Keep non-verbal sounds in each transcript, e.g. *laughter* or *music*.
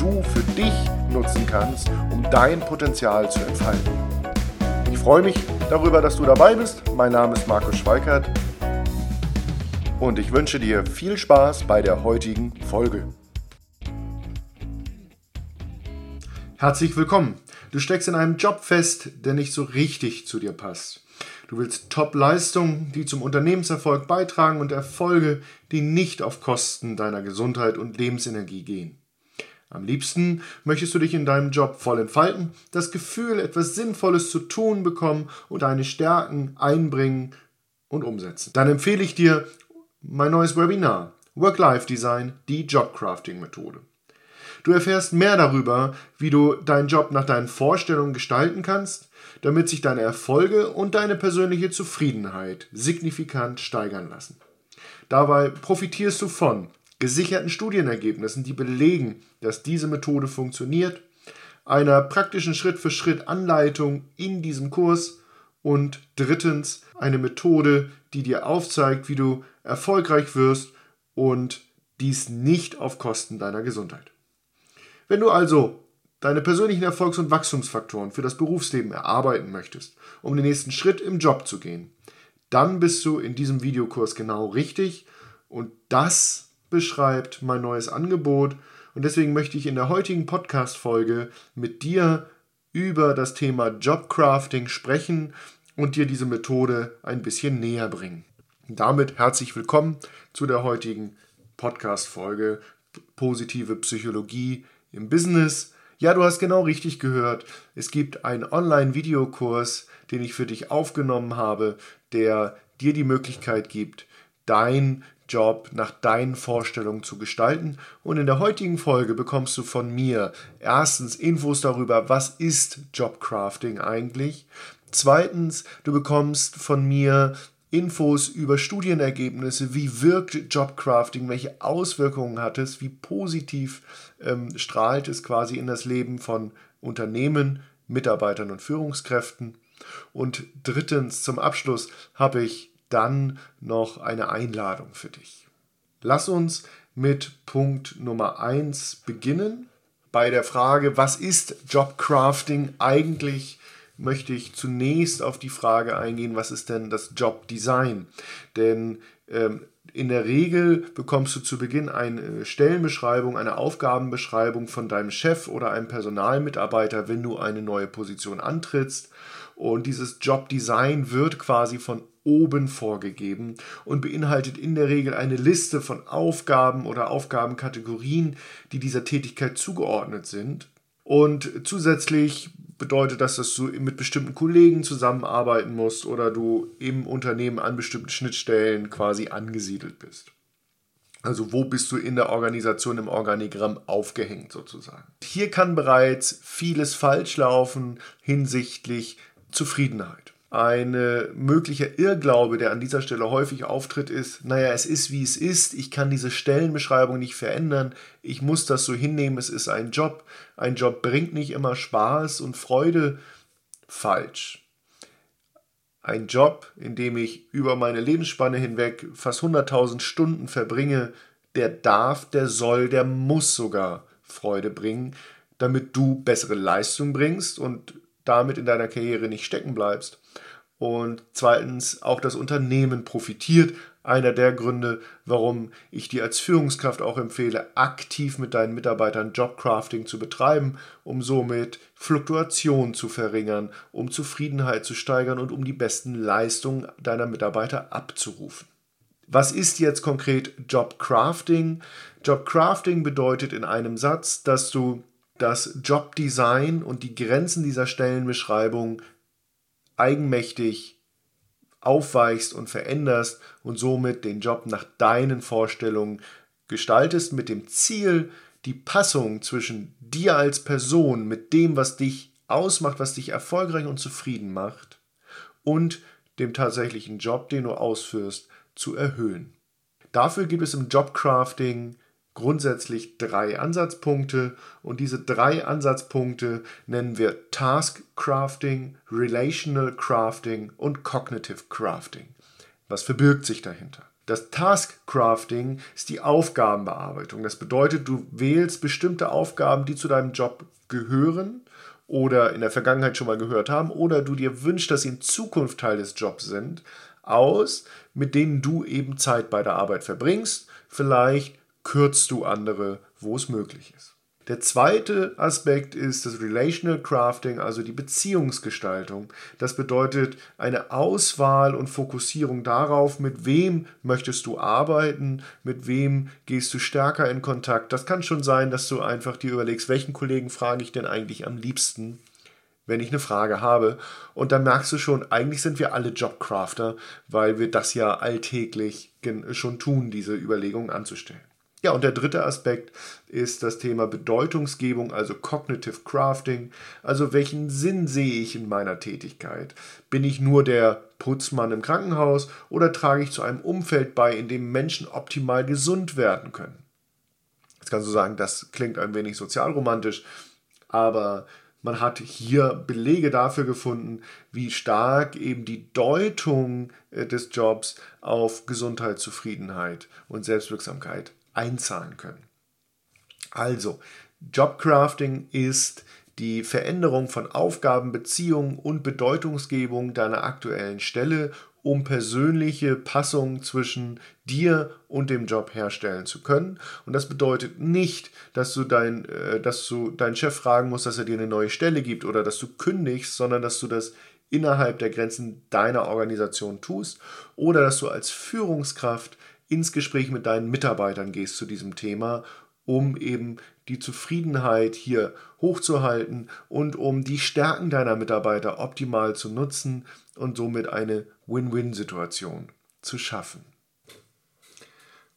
du für dich nutzen kannst, um dein Potenzial zu entfalten. Ich freue mich darüber, dass du dabei bist. Mein Name ist Markus Schweikert und ich wünsche dir viel Spaß bei der heutigen Folge. Herzlich willkommen. Du steckst in einem Job fest, der nicht so richtig zu dir passt. Du willst Top-Leistungen, die zum Unternehmenserfolg beitragen und Erfolge, die nicht auf Kosten deiner Gesundheit und Lebensenergie gehen. Am liebsten möchtest du dich in deinem Job voll entfalten, das Gefühl, etwas Sinnvolles zu tun bekommen und deine Stärken einbringen und umsetzen. Dann empfehle ich dir mein neues Webinar Work-Life-Design, die Jobcrafting-Methode. Du erfährst mehr darüber, wie du deinen Job nach deinen Vorstellungen gestalten kannst, damit sich deine Erfolge und deine persönliche Zufriedenheit signifikant steigern lassen. Dabei profitierst du von gesicherten Studienergebnissen, die belegen, dass diese Methode funktioniert, einer praktischen Schritt-für-Schritt-Anleitung in diesem Kurs und drittens eine Methode, die dir aufzeigt, wie du erfolgreich wirst und dies nicht auf Kosten deiner Gesundheit. Wenn du also deine persönlichen Erfolgs- und Wachstumsfaktoren für das Berufsleben erarbeiten möchtest, um den nächsten Schritt im Job zu gehen, dann bist du in diesem Videokurs genau richtig und das beschreibt mein neues Angebot. Und deswegen möchte ich in der heutigen Podcast-Folge mit dir über das Thema Jobcrafting sprechen und dir diese Methode ein bisschen näher bringen. damit herzlich willkommen zu der heutigen Podcast-Folge Positive Psychologie im Business. Ja, du hast genau richtig gehört. Es gibt einen Online-Videokurs, den ich für dich aufgenommen habe, der dir die Möglichkeit gibt, dein Job nach deinen Vorstellungen zu gestalten. Und in der heutigen Folge bekommst du von mir erstens Infos darüber, was ist Jobcrafting eigentlich. Zweitens, du bekommst von mir Infos über Studienergebnisse, wie wirkt Jobcrafting, welche Auswirkungen hat es, wie positiv ähm, strahlt es quasi in das Leben von Unternehmen, Mitarbeitern und Führungskräften. Und drittens, zum Abschluss habe ich dann noch eine Einladung für dich. Lass uns mit Punkt Nummer 1 beginnen. Bei der Frage, was ist Jobcrafting eigentlich, möchte ich zunächst auf die Frage eingehen, was ist denn das Jobdesign? Denn ähm, in der Regel bekommst du zu Beginn eine Stellenbeschreibung, eine Aufgabenbeschreibung von deinem Chef oder einem Personalmitarbeiter, wenn du eine neue Position antrittst. Und dieses Jobdesign wird quasi von oben vorgegeben und beinhaltet in der Regel eine Liste von Aufgaben oder Aufgabenkategorien, die dieser Tätigkeit zugeordnet sind. Und zusätzlich bedeutet das, dass du mit bestimmten Kollegen zusammenarbeiten musst oder du im Unternehmen an bestimmten Schnittstellen quasi angesiedelt bist. Also wo bist du in der Organisation im Organigramm aufgehängt sozusagen. Hier kann bereits vieles falsch laufen hinsichtlich Zufriedenheit. Ein möglicher Irrglaube, der an dieser Stelle häufig auftritt, ist, naja, es ist wie es ist, ich kann diese Stellenbeschreibung nicht verändern, ich muss das so hinnehmen, es ist ein Job, ein Job bringt nicht immer Spaß und Freude. Falsch. Ein Job, in dem ich über meine Lebensspanne hinweg fast 100.000 Stunden verbringe, der darf, der soll, der muss sogar Freude bringen, damit du bessere Leistung bringst und damit in deiner Karriere nicht stecken bleibst. Und zweitens, auch das Unternehmen profitiert. Einer der Gründe, warum ich dir als Führungskraft auch empfehle, aktiv mit deinen Mitarbeitern Jobcrafting zu betreiben, um somit Fluktuation zu verringern, um Zufriedenheit zu steigern und um die besten Leistungen deiner Mitarbeiter abzurufen. Was ist jetzt konkret Jobcrafting? Jobcrafting bedeutet in einem Satz, dass du das Jobdesign und die Grenzen dieser Stellenbeschreibung eigenmächtig aufweichst und veränderst und somit den Job nach deinen Vorstellungen gestaltest mit dem Ziel, die Passung zwischen dir als Person mit dem, was dich ausmacht, was dich erfolgreich und zufrieden macht, und dem tatsächlichen Job, den du ausführst, zu erhöhen. Dafür gibt es im Jobcrafting grundsätzlich drei Ansatzpunkte und diese drei Ansatzpunkte nennen wir Task Crafting, Relational Crafting und Cognitive Crafting. Was verbirgt sich dahinter? Das Task Crafting ist die Aufgabenbearbeitung. Das bedeutet, du wählst bestimmte Aufgaben, die zu deinem Job gehören oder in der Vergangenheit schon mal gehört haben oder du dir wünschst, dass sie in Zukunft Teil des Jobs sind, aus, mit denen du eben Zeit bei der Arbeit verbringst. Vielleicht kürzt du andere, wo es möglich ist. Der zweite Aspekt ist das Relational Crafting, also die Beziehungsgestaltung. Das bedeutet eine Auswahl und Fokussierung darauf, mit wem möchtest du arbeiten, mit wem gehst du stärker in Kontakt. Das kann schon sein, dass du einfach dir überlegst, welchen Kollegen frage ich denn eigentlich am liebsten, wenn ich eine Frage habe. Und dann merkst du schon, eigentlich sind wir alle Jobcrafter, weil wir das ja alltäglich schon tun, diese Überlegungen anzustellen. Ja, und der dritte Aspekt ist das Thema Bedeutungsgebung, also Cognitive Crafting. Also welchen Sinn sehe ich in meiner Tätigkeit? Bin ich nur der Putzmann im Krankenhaus oder trage ich zu einem Umfeld bei, in dem Menschen optimal gesund werden können? Jetzt kannst du sagen, das klingt ein wenig sozialromantisch, aber man hat hier Belege dafür gefunden, wie stark eben die Deutung äh, des Jobs auf Gesundheit, Zufriedenheit und Selbstwirksamkeit einzahlen können. Also, Jobcrafting ist die Veränderung von Aufgaben, Beziehungen und Bedeutungsgebung deiner aktuellen Stelle, um persönliche Passungen zwischen dir und dem Job herstellen zu können. Und das bedeutet nicht, dass du, dein, äh, dass du deinen Chef fragen musst, dass er dir eine neue Stelle gibt oder dass du kündigst, sondern dass du das innerhalb der Grenzen deiner Organisation tust oder dass du als Führungskraft ins Gespräch mit deinen Mitarbeitern gehst zu diesem Thema, um eben die Zufriedenheit hier hochzuhalten und um die Stärken deiner Mitarbeiter optimal zu nutzen und somit eine Win-Win-Situation zu schaffen.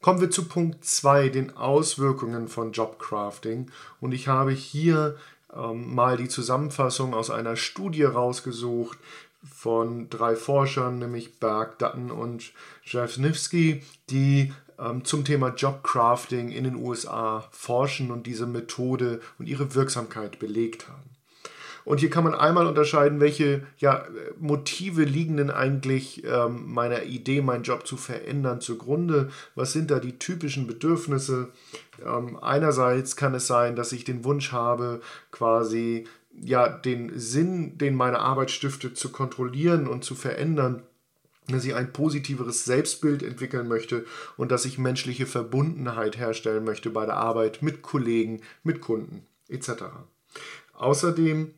Kommen wir zu Punkt 2, den Auswirkungen von Jobcrafting. Und ich habe hier ähm, mal die Zusammenfassung aus einer Studie rausgesucht, von drei Forschern, nämlich Berg, Dutton und Jafnivsky, die ähm, zum Thema Jobcrafting in den USA forschen und diese Methode und ihre Wirksamkeit belegt haben. Und hier kann man einmal unterscheiden, welche ja, Motive liegen denn eigentlich ähm, meiner Idee, meinen Job zu verändern, zugrunde. Was sind da die typischen Bedürfnisse? Ähm, einerseits kann es sein, dass ich den Wunsch habe, quasi ja, den Sinn, den meine Arbeit stiftet, zu kontrollieren und zu verändern, dass ich ein positiveres Selbstbild entwickeln möchte und dass ich menschliche Verbundenheit herstellen möchte bei der Arbeit mit Kollegen, mit Kunden etc. Außerdem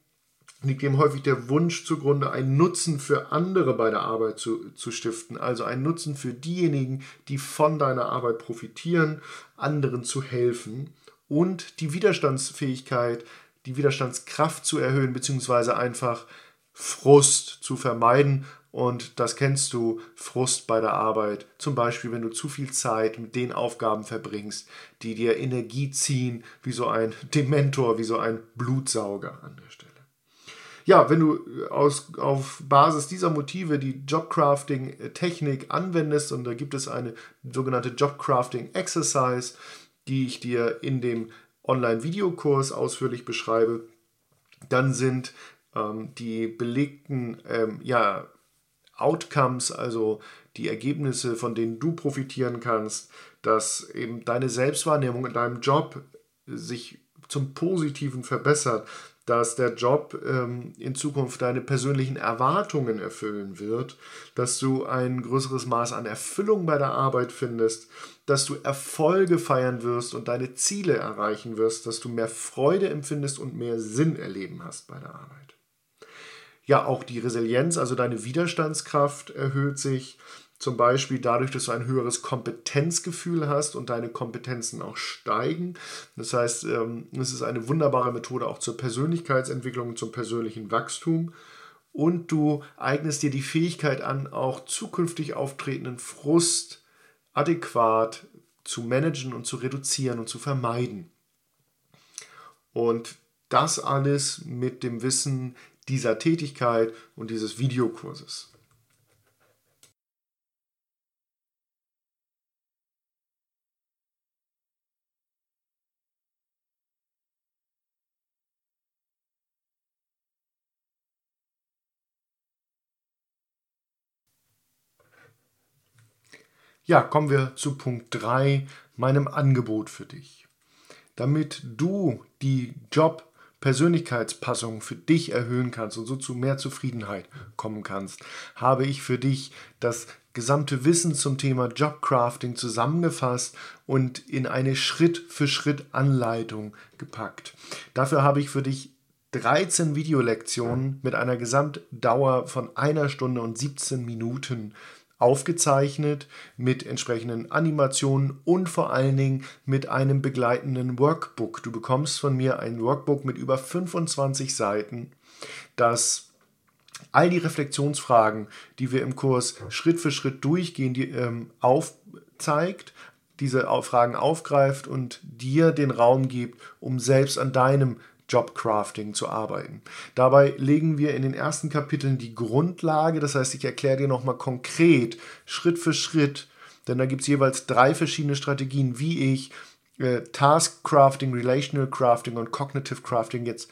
liegt dem häufig der Wunsch zugrunde, einen Nutzen für andere bei der Arbeit zu, zu stiften, also einen Nutzen für diejenigen, die von deiner Arbeit profitieren, anderen zu helfen und die Widerstandsfähigkeit die Widerstandskraft zu erhöhen, beziehungsweise einfach Frust zu vermeiden. Und das kennst du, Frust bei der Arbeit. Zum Beispiel, wenn du zu viel Zeit mit den Aufgaben verbringst, die dir Energie ziehen, wie so ein *laughs* Dementor, wie so ein Blutsauger an der Stelle. Ja, wenn du aus, auf Basis dieser Motive die Jobcrafting-Technik anwendest, und da gibt es eine sogenannte Jobcrafting-Exercise, die ich dir in dem Online-Videokurs ausführlich beschreibe, dann sind ähm, die belegten ähm, ja, Outcomes, also die Ergebnisse, von denen du profitieren kannst, dass eben deine Selbstwahrnehmung in deinem Job sich zum Positiven verbessert, dass der Job ähm, in Zukunft deine persönlichen Erwartungen erfüllen wird, dass du ein größeres Maß an Erfüllung bei der Arbeit findest, dass du Erfolge feiern wirst und deine Ziele erreichen wirst, dass du mehr Freude empfindest und mehr Sinn erleben hast bei der Arbeit. Ja, auch die Resilienz, also deine Widerstandskraft erhöht sich, zum Beispiel dadurch, dass du ein höheres Kompetenzgefühl hast und deine Kompetenzen auch steigen. Das heißt, ähm, es ist eine wunderbare Methode auch zur Persönlichkeitsentwicklung, zum persönlichen Wachstum. Und du eignest dir die Fähigkeit an, auch zukünftig auftretenden Frust adäquat zu managen und zu reduzieren und zu vermeiden. Und das alles mit dem Wissen dieser Tätigkeit und dieses Videokurses. Ja, kommen wir zu Punkt 3, meinem Angebot für dich. Damit du die Job-Persönlichkeitspassung für dich erhöhen kannst und so zu mehr Zufriedenheit kommen kannst, habe ich für dich das gesamte Wissen zum Thema Jobcrafting zusammengefasst und in eine Schritt-für-Schritt-Anleitung gepackt. Dafür habe ich für dich 13 Videolektionen mit einer Gesamtdauer von einer Stunde und 17 Minuten aufgezeichnet mit entsprechenden Animationen und vor allen Dingen mit einem begleitenden Workbook. Du bekommst von mir ein Workbook mit über 25 Seiten, das all die Reflexionsfragen, die wir im Kurs Schritt für Schritt durchgehen, die, ähm, aufzeigt, diese Fragen aufgreift und dir den Raum gibt, um selbst an deinem Jobcrafting zu arbeiten. Dabei legen wir in den ersten Kapiteln die Grundlage, das heißt, ich erkläre dir nochmal konkret, Schritt für Schritt, denn da gibt es jeweils drei verschiedene Strategien, wie ich äh, Task Crafting, Relational Crafting und Cognitive Crafting jetzt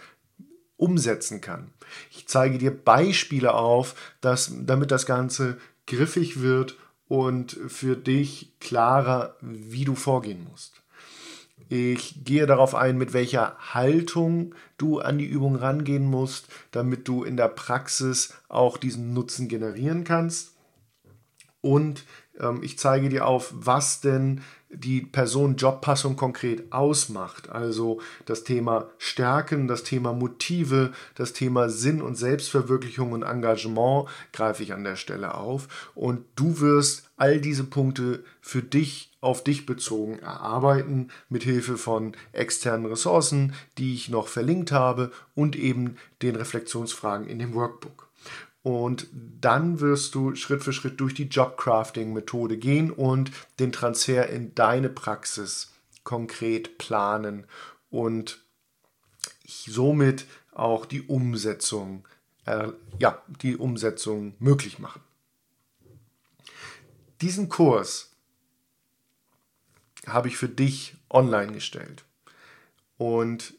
umsetzen kann. Ich zeige dir Beispiele auf, dass, damit das Ganze griffig wird und für dich klarer, wie du vorgehen musst. Ich gehe darauf ein, mit welcher Haltung du an die Übung rangehen musst, damit du in der Praxis auch diesen Nutzen generieren kannst. Und ähm, ich zeige dir auf, was denn die Person-Job-Passung konkret ausmacht. Also das Thema Stärken, das Thema Motive, das Thema Sinn und Selbstverwirklichung und Engagement greife ich an der Stelle auf. Und du wirst all diese Punkte für dich auf dich bezogen erarbeiten, mit Hilfe von externen Ressourcen, die ich noch verlinkt habe und eben den Reflexionsfragen in dem Workbook. Und dann wirst du Schritt für Schritt durch die Jobcrafting-Methode gehen und den Transfer in deine Praxis konkret planen und somit auch die Umsetzung, äh, ja, die Umsetzung möglich machen. Diesen Kurs habe ich für dich online gestellt. Und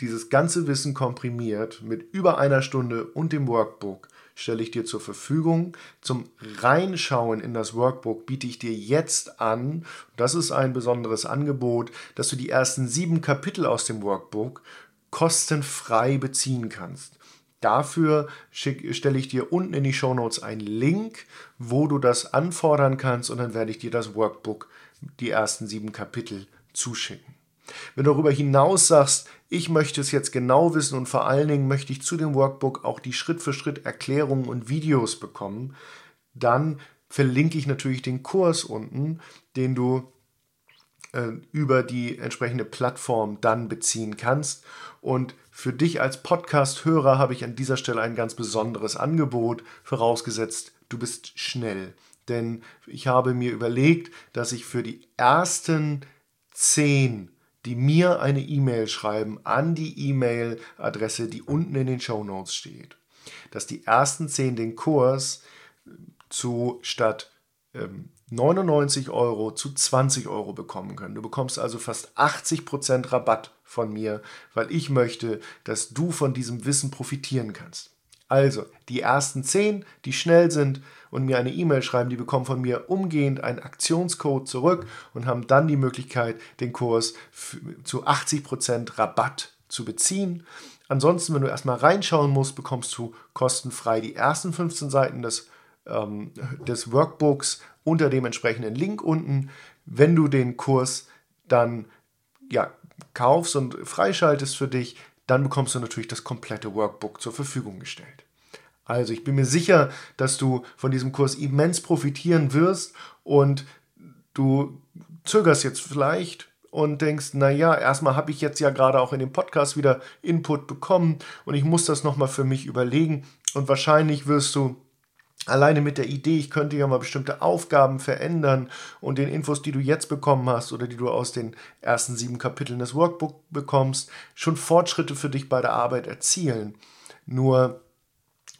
dieses ganze Wissen komprimiert mit über einer Stunde und dem Workbook stelle ich dir zur Verfügung. Zum Reinschauen in das Workbook biete ich dir jetzt an, das ist ein besonderes Angebot, dass du die ersten sieben Kapitel aus dem Workbook kostenfrei beziehen kannst. Dafür stelle ich dir unten in die Show Notes einen Link, wo du das anfordern kannst und dann werde ich dir das Workbook, die ersten sieben Kapitel zuschicken. Wenn du darüber hinaus sagst, ich möchte es jetzt genau wissen und vor allen Dingen möchte ich zu dem Workbook auch die Schritt-für-Schritt Erklärungen und Videos bekommen, dann verlinke ich natürlich den Kurs unten, den du äh, über die entsprechende Plattform dann beziehen kannst. Und für dich als Podcast-Hörer habe ich an dieser Stelle ein ganz besonderes Angebot, vorausgesetzt, du bist schnell. Denn ich habe mir überlegt, dass ich für die ersten zehn die mir eine E-Mail schreiben an die E-Mail-Adresse, die unten in den Show Notes steht. Dass die ersten zehn den Kurs zu statt ähm, 99 Euro zu 20 Euro bekommen können. Du bekommst also fast 80% Rabatt von mir, weil ich möchte, dass du von diesem Wissen profitieren kannst. Also, die ersten 10, die schnell sind und mir eine E-Mail schreiben, die bekommen von mir umgehend einen Aktionscode zurück und haben dann die Möglichkeit, den Kurs zu 80% Rabatt zu beziehen. Ansonsten, wenn du erstmal reinschauen musst, bekommst du kostenfrei die ersten 15 Seiten des, ähm, des Workbooks unter dem entsprechenden Link unten. Wenn du den Kurs dann ja, kaufst und freischaltest für dich, dann bekommst du natürlich das komplette Workbook zur Verfügung gestellt. Also ich bin mir sicher, dass du von diesem Kurs immens profitieren wirst und du zögerst jetzt vielleicht und denkst, naja, erstmal habe ich jetzt ja gerade auch in dem Podcast wieder Input bekommen und ich muss das nochmal für mich überlegen und wahrscheinlich wirst du Alleine mit der Idee, ich könnte ja mal bestimmte Aufgaben verändern und den Infos, die du jetzt bekommen hast oder die du aus den ersten sieben Kapiteln des Workbook bekommst, schon Fortschritte für dich bei der Arbeit erzielen. Nur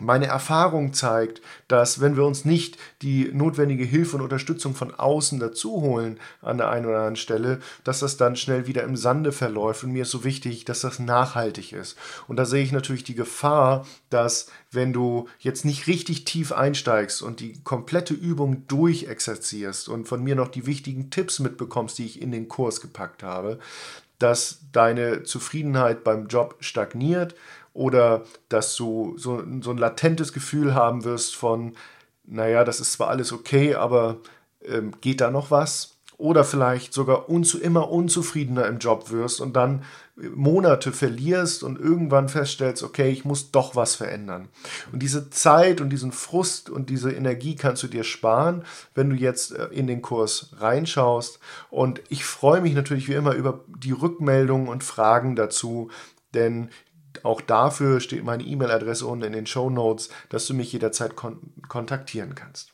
meine Erfahrung zeigt, dass wenn wir uns nicht die notwendige Hilfe und Unterstützung von außen dazu holen an der einen oder anderen Stelle, dass das dann schnell wieder im Sande verläuft. Und mir ist so wichtig, dass das nachhaltig ist. Und da sehe ich natürlich die Gefahr, dass wenn du jetzt nicht richtig tief einsteigst und die komplette Übung durchexerzierst und von mir noch die wichtigen Tipps mitbekommst, die ich in den Kurs gepackt habe, dass deine Zufriedenheit beim Job stagniert, oder dass du so, so ein latentes Gefühl haben wirst von, naja, das ist zwar alles okay, aber ähm, geht da noch was? Oder vielleicht sogar unzu, immer unzufriedener im Job wirst und dann Monate verlierst und irgendwann feststellst, okay, ich muss doch was verändern. Und diese Zeit und diesen Frust und diese Energie kannst du dir sparen, wenn du jetzt äh, in den Kurs reinschaust. Und ich freue mich natürlich wie immer über die Rückmeldungen und Fragen dazu, denn auch dafür steht meine E-Mail-Adresse unten in den Show Notes, dass du mich jederzeit kon kontaktieren kannst.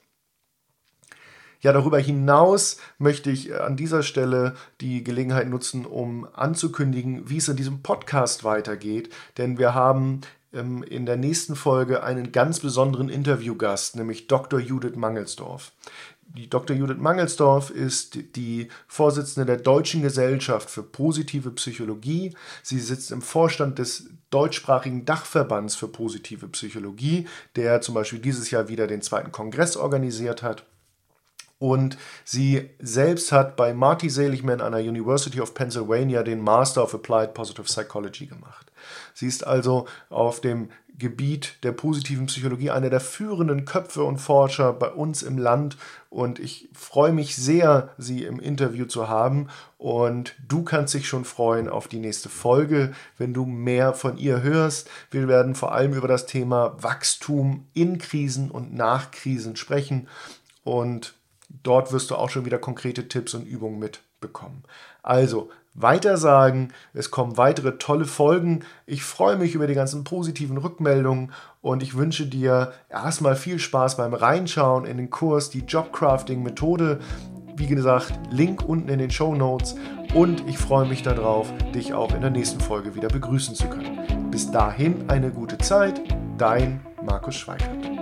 Ja, darüber hinaus möchte ich äh, an dieser Stelle die Gelegenheit nutzen, um anzukündigen, wie es in diesem Podcast weitergeht. Denn wir haben ähm, in der nächsten Folge einen ganz besonderen Interviewgast, nämlich Dr. Judith Mangelsdorf. Die Dr. Judith Mangelsdorf ist die Vorsitzende der Deutschen Gesellschaft für positive Psychologie. Sie sitzt im Vorstand des deutschsprachigen Dachverbands für positive Psychologie, der zum Beispiel dieses Jahr wieder den zweiten Kongress organisiert hat. Und sie selbst hat bei Marty Seligman an der University of Pennsylvania den Master of Applied Positive Psychology gemacht. Sie ist also auf dem Gebiet der positiven Psychologie einer der führenden Köpfe und Forscher bei uns im Land und ich freue mich sehr, sie im Interview zu haben und du kannst dich schon freuen auf die nächste Folge, wenn du mehr von ihr hörst. Wir werden vor allem über das Thema Wachstum in Krisen und nach Krisen sprechen und dort wirst du auch schon wieder konkrete Tipps und Übungen mitbekommen. Also, weitersagen. Es kommen weitere tolle Folgen. Ich freue mich über die ganzen positiven Rückmeldungen und ich wünsche dir erstmal viel Spaß beim Reinschauen in den Kurs, die Jobcrafting-Methode. Wie gesagt, Link unten in den Show Notes und ich freue mich darauf, dich auch in der nächsten Folge wieder begrüßen zu können. Bis dahin eine gute Zeit, dein Markus Schweigert.